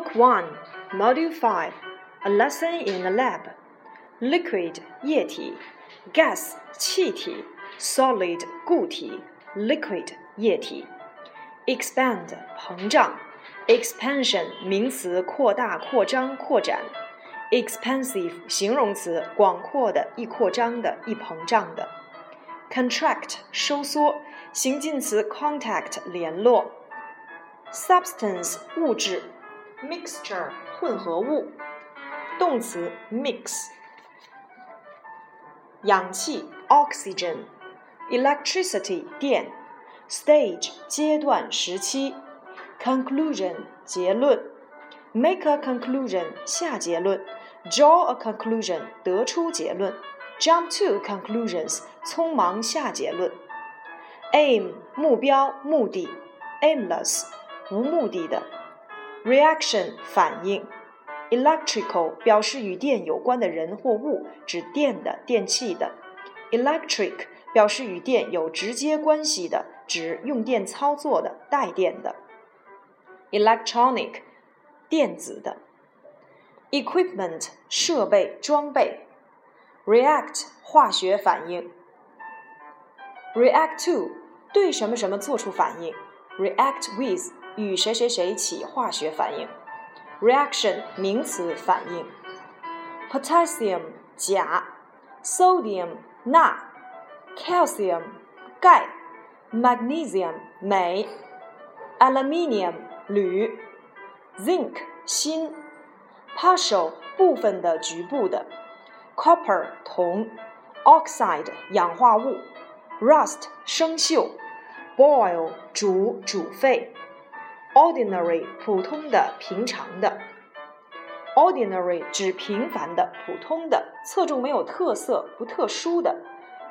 One, Module 5, A Lesson in the Lab. Liquid 液体，Gas 气体，Solid 固体，Liquid 液体。Expand 膨胀，Expansion 名词扩大、扩张、扩展，Expansive 形容词广阔的、易扩张的、易膨胀的。Contract 收缩，形近词 contact 联络。Substance 物质。 Mixture 混合物，动词 mix，氧气 oxygen，electricity 电，stage 阶段时期，conclusion 结论，make a conclusion 下结论，draw a conclusion 得出结论，jump to conclusions 匆忙下结论，aim 目标目的，aimless 无目的的。Reaction 反应，electrical 表示与电有关的人或物，指电的、电器的；electric 表示与电有直接关系的，指用电操作的、带电的；electronic 电子的；equipment 设备、装备；react 化学反应；react to 对什么什么做出反应；react with 与谁谁谁起化学反应，reaction 名词反应，potassium 钾，sodium 钠，calcium 钙，magnesium 镁，aluminium 铝，zinc 锌，partial 部分的、局部的，copper 铜，oxide 氧化物，rust 生锈，boil 煮煮沸。Ordinary 普通的、平常的。；ordinary 指平凡的、普通的，侧重没有特色、不特殊的。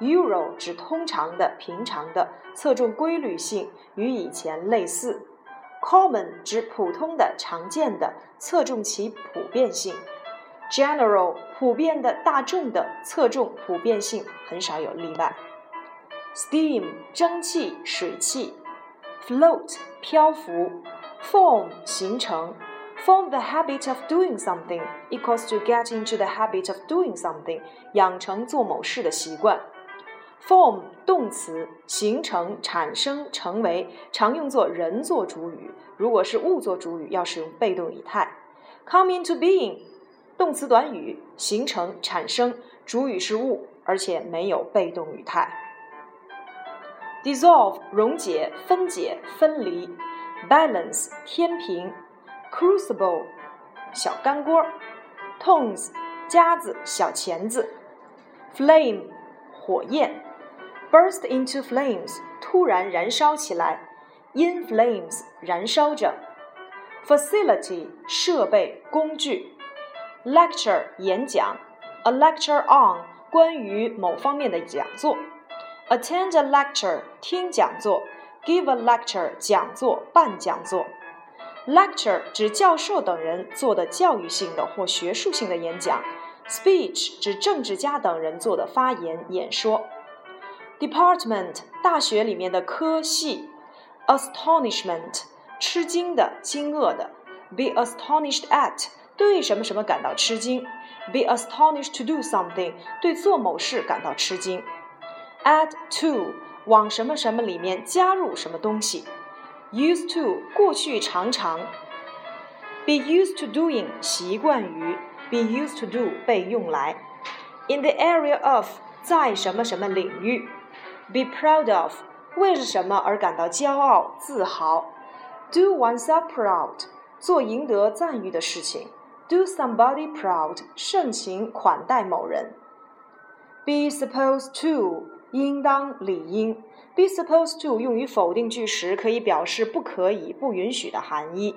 ；euro 指通常的、平常的，侧重规律性，与以前类似。；common 指普通的、常见的，侧重其普遍性。；general 普遍的、大众的，侧重普遍性，很少有例外。；steam 蒸汽、水汽。Float 漂浮，form 形成，form the habit of doing something equals to get into the habit of doing something，养成做某事的习惯。form 动词形成、产生、成为，常用作人做主语，如果是物做主语，要使用被动语态。come into being 动词短语形成、产生，主语是物，而且没有被动语态。Dissolve 溶解、分解、分离；balance 天平；crucible 小干锅；tongs 夹子、小钳子；flame 火焰；burst into flames 突然燃烧起来；in flames 燃烧着；facility 设备、工具；lecture 演讲；a lecture on 关于某方面的讲座。Attend a lecture，听讲座；give a lecture，讲座、办讲座。Lecture 指教授等人做的教育性的或学术性的演讲。Speech 指政治家等人做的发言、演说。Department 大学里面的科系。Astonishment 吃惊的、惊愕的。Be astonished at 对什么什么感到吃惊。Be astonished to do something 对做某事感到吃惊。add to 往什么什么里面加入什么东西，used to 过去常常，be used to doing 习惯于，be used to do 被用来，in the area of 在什么什么领域，be proud of 为了什么而感到骄傲自豪，do oneself proud 做赢得赞誉的事情，do somebody proud 盛情款待某人，be supposed to 应当、理应，be supposed to 用于否定句时，可以表示不可以、不允许的含义。